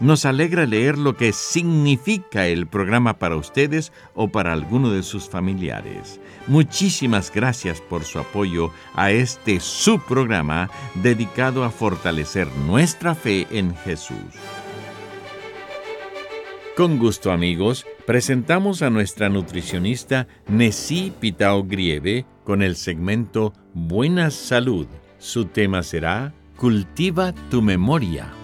Nos alegra leer lo que significa el programa para ustedes o para alguno de sus familiares. Muchísimas gracias por su apoyo a este subprograma dedicado a fortalecer nuestra fe en Jesús. Con gusto amigos, presentamos a nuestra nutricionista Nessie Pitao Grieve con el segmento Buena Salud. Su tema será Cultiva tu memoria.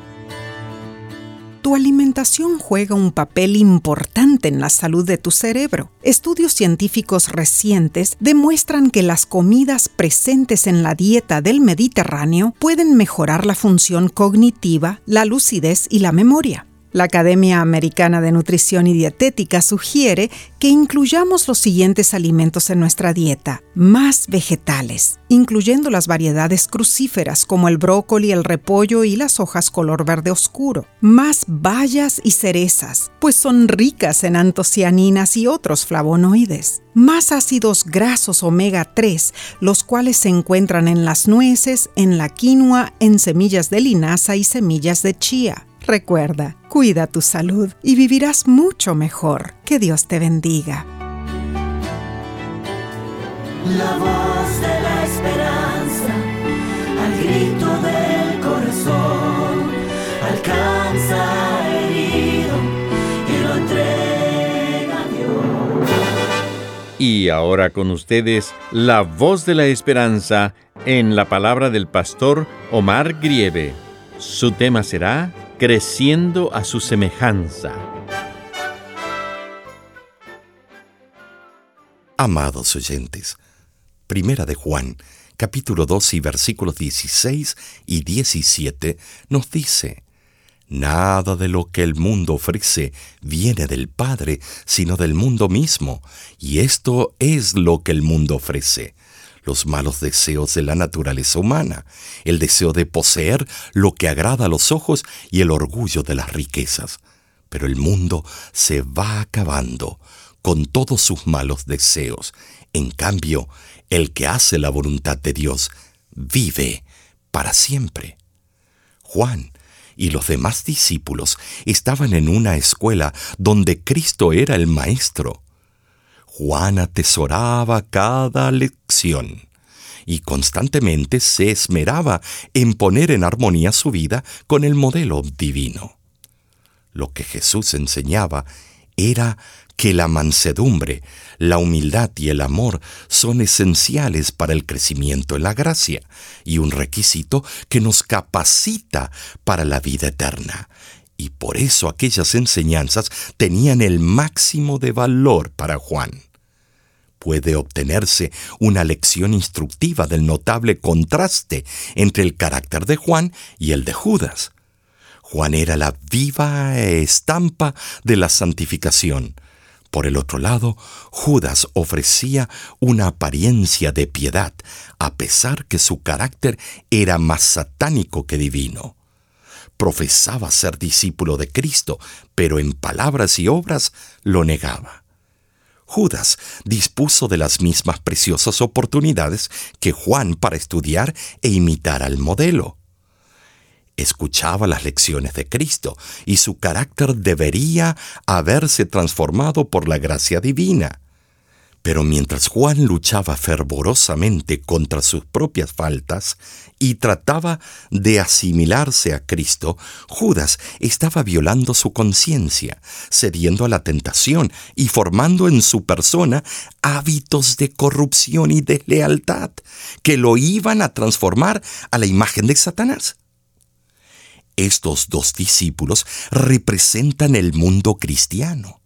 Tu alimentación juega un papel importante en la salud de tu cerebro. Estudios científicos recientes demuestran que las comidas presentes en la dieta del Mediterráneo pueden mejorar la función cognitiva, la lucidez y la memoria. La Academia Americana de Nutrición y Dietética sugiere que incluyamos los siguientes alimentos en nuestra dieta. Más vegetales, incluyendo las variedades crucíferas como el brócoli, el repollo y las hojas color verde oscuro. Más bayas y cerezas, pues son ricas en antocianinas y otros flavonoides. Más ácidos grasos omega 3, los cuales se encuentran en las nueces, en la quinoa, en semillas de linaza y semillas de chía Recuerda, cuida tu salud y vivirás mucho mejor. Que Dios te bendiga. La voz de la esperanza, al grito del corazón, alcanza herido y lo entrega a Dios. Y ahora con ustedes, la voz de la esperanza en la palabra del pastor Omar Grieve. Su tema será creciendo a su semejanza. Amados oyentes, Primera de Juan, capítulo 2 y versículos 16 y 17 nos dice, Nada de lo que el mundo ofrece viene del Padre, sino del mundo mismo, y esto es lo que el mundo ofrece los malos deseos de la naturaleza humana, el deseo de poseer lo que agrada a los ojos y el orgullo de las riquezas. Pero el mundo se va acabando con todos sus malos deseos. En cambio, el que hace la voluntad de Dios vive para siempre. Juan y los demás discípulos estaban en una escuela donde Cristo era el maestro. Juan atesoraba cada lección y constantemente se esmeraba en poner en armonía su vida con el modelo divino. Lo que Jesús enseñaba era que la mansedumbre, la humildad y el amor son esenciales para el crecimiento en la gracia y un requisito que nos capacita para la vida eterna. Y por eso aquellas enseñanzas tenían el máximo de valor para Juan puede obtenerse una lección instructiva del notable contraste entre el carácter de Juan y el de Judas. Juan era la viva estampa de la santificación. Por el otro lado, Judas ofrecía una apariencia de piedad, a pesar que su carácter era más satánico que divino. Profesaba ser discípulo de Cristo, pero en palabras y obras lo negaba. Judas dispuso de las mismas preciosas oportunidades que Juan para estudiar e imitar al modelo. Escuchaba las lecciones de Cristo y su carácter debería haberse transformado por la gracia divina. Pero mientras Juan luchaba fervorosamente contra sus propias faltas y trataba de asimilarse a Cristo, Judas estaba violando su conciencia, cediendo a la tentación y formando en su persona hábitos de corrupción y deslealtad que lo iban a transformar a la imagen de Satanás. Estos dos discípulos representan el mundo cristiano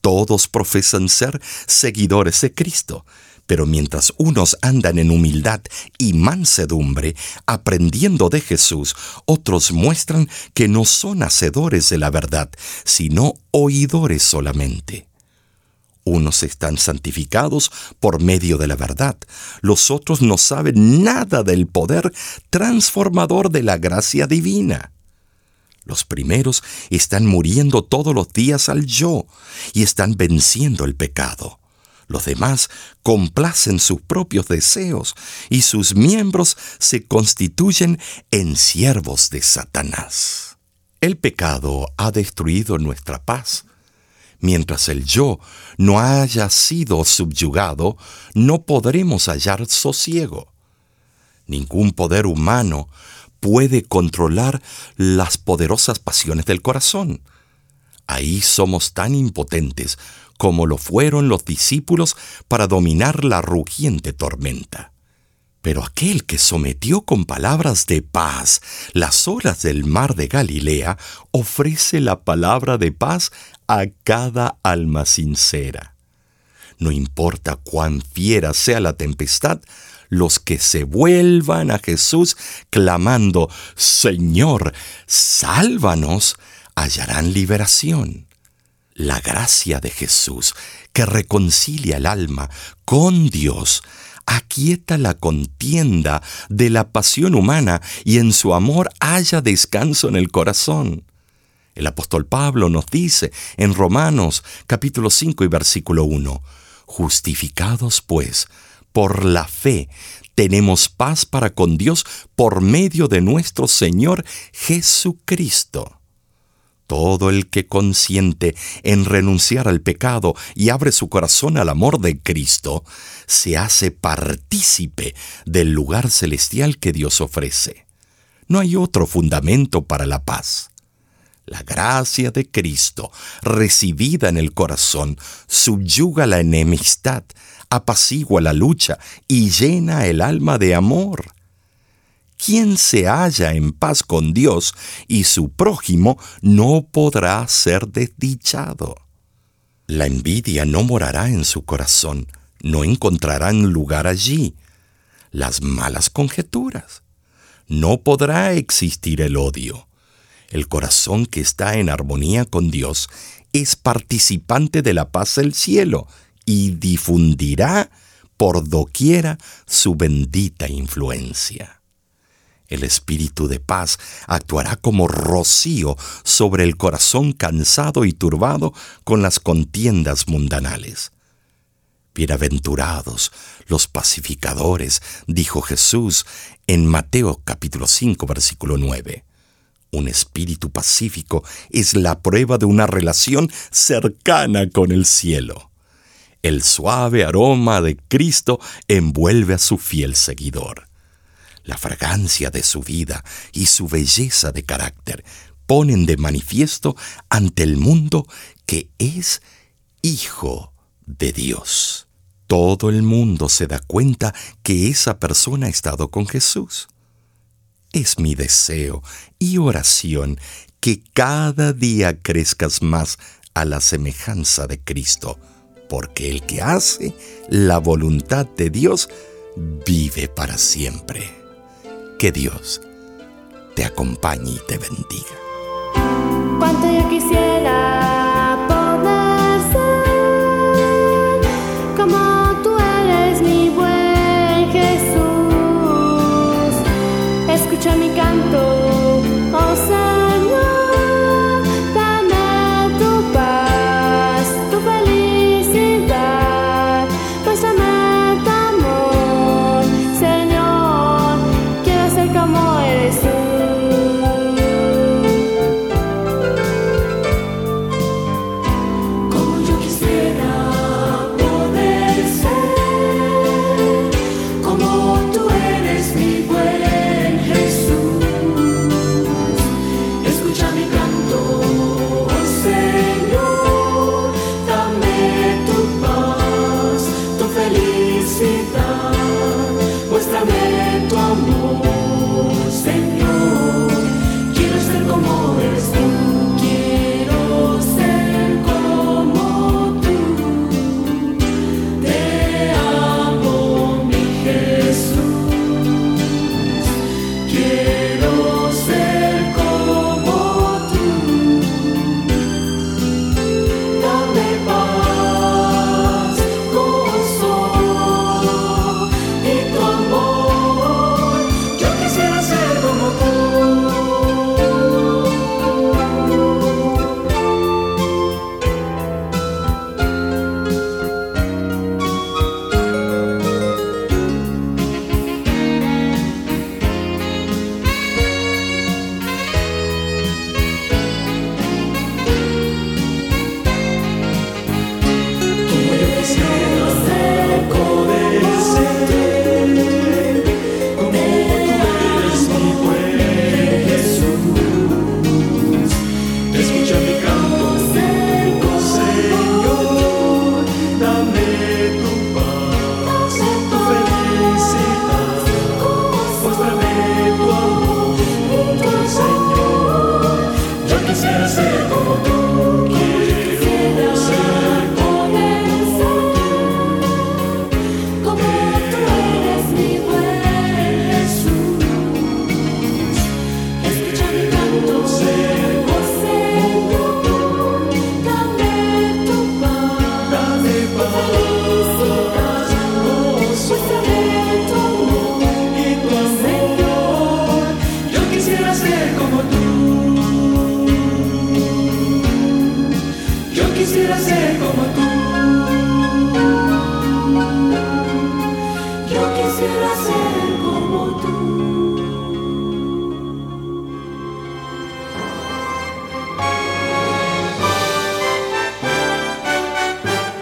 todos profesan ser seguidores de Cristo, pero mientras unos andan en humildad y mansedumbre, aprendiendo de Jesús, otros muestran que no son hacedores de la verdad, sino oidores solamente. Unos están santificados por medio de la verdad, los otros no saben nada del poder transformador de la gracia divina. Los primeros están muriendo todos los días al yo y están venciendo el pecado. Los demás complacen sus propios deseos y sus miembros se constituyen en siervos de Satanás. El pecado ha destruido nuestra paz. Mientras el yo no haya sido subyugado, no podremos hallar sosiego. Ningún poder humano puede controlar las poderosas pasiones del corazón. Ahí somos tan impotentes como lo fueron los discípulos para dominar la rugiente tormenta. Pero aquel que sometió con palabras de paz las olas del mar de Galilea ofrece la palabra de paz a cada alma sincera. No importa cuán fiera sea la tempestad, los que se vuelvan a Jesús clamando, Señor, sálvanos, hallarán liberación. La gracia de Jesús, que reconcilia el alma con Dios, aquieta la contienda de la pasión humana y en su amor haya descanso en el corazón. El apóstol Pablo nos dice en Romanos capítulo 5 y versículo 1, Justificados pues por la fe tenemos paz para con Dios por medio de nuestro Señor Jesucristo. Todo el que consiente en renunciar al pecado y abre su corazón al amor de Cristo, se hace partícipe del lugar celestial que Dios ofrece. No hay otro fundamento para la paz. La gracia de Cristo, recibida en el corazón, subyuga la enemistad, apacigua la lucha y llena el alma de amor. Quien se halla en paz con Dios y su prójimo no podrá ser desdichado. La envidia no morará en su corazón, no encontrarán lugar allí. Las malas conjeturas. No podrá existir el odio. El corazón que está en armonía con Dios es participante de la paz del cielo y difundirá por doquiera su bendita influencia. El espíritu de paz actuará como rocío sobre el corazón cansado y turbado con las contiendas mundanales. Bienaventurados los pacificadores, dijo Jesús en Mateo capítulo 5 versículo 9. Un espíritu pacífico es la prueba de una relación cercana con el cielo. El suave aroma de Cristo envuelve a su fiel seguidor. La fragancia de su vida y su belleza de carácter ponen de manifiesto ante el mundo que es hijo de Dios. Todo el mundo se da cuenta que esa persona ha estado con Jesús. Es mi deseo y oración que cada día crezcas más a la semejanza de Cristo porque el que hace la voluntad de Dios vive para siempre. Que Dios te acompañe y te bendiga.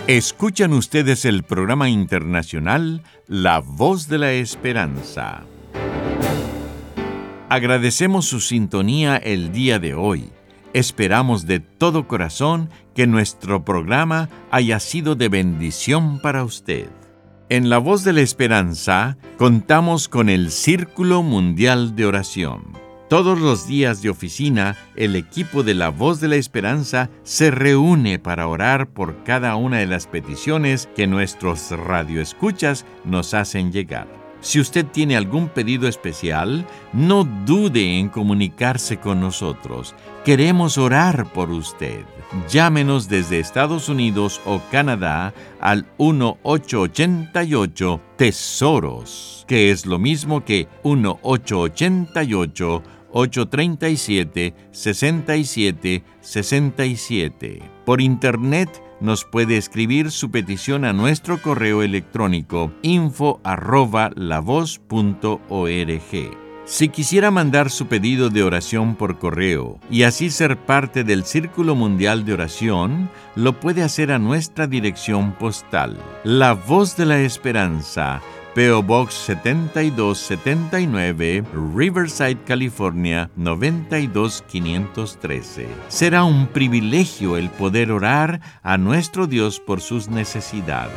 Escuchan ustedes el programa internacional La Voz de la Esperanza. Agradecemos su sintonía el día de hoy. Esperamos de todo corazón que nuestro programa haya sido de bendición para usted. En La Voz de la Esperanza contamos con el Círculo Mundial de Oración. Todos los días de oficina, el equipo de La Voz de la Esperanza se reúne para orar por cada una de las peticiones que nuestros radioescuchas nos hacen llegar. Si usted tiene algún pedido especial, no dude en comunicarse con nosotros. Queremos orar por usted. Llámenos desde Estados Unidos o Canadá al 1888 Tesoros, que es lo mismo que 1888 837 67 67. Por internet nos puede escribir su petición a nuestro correo electrónico info arroba Si quisiera mandar su pedido de oración por correo y así ser parte del Círculo Mundial de Oración, lo puede hacer a nuestra dirección postal. La Voz de la Esperanza, PO Box 7279, Riverside, California 92513. Será un privilegio el poder orar a nuestro Dios por sus necesidades.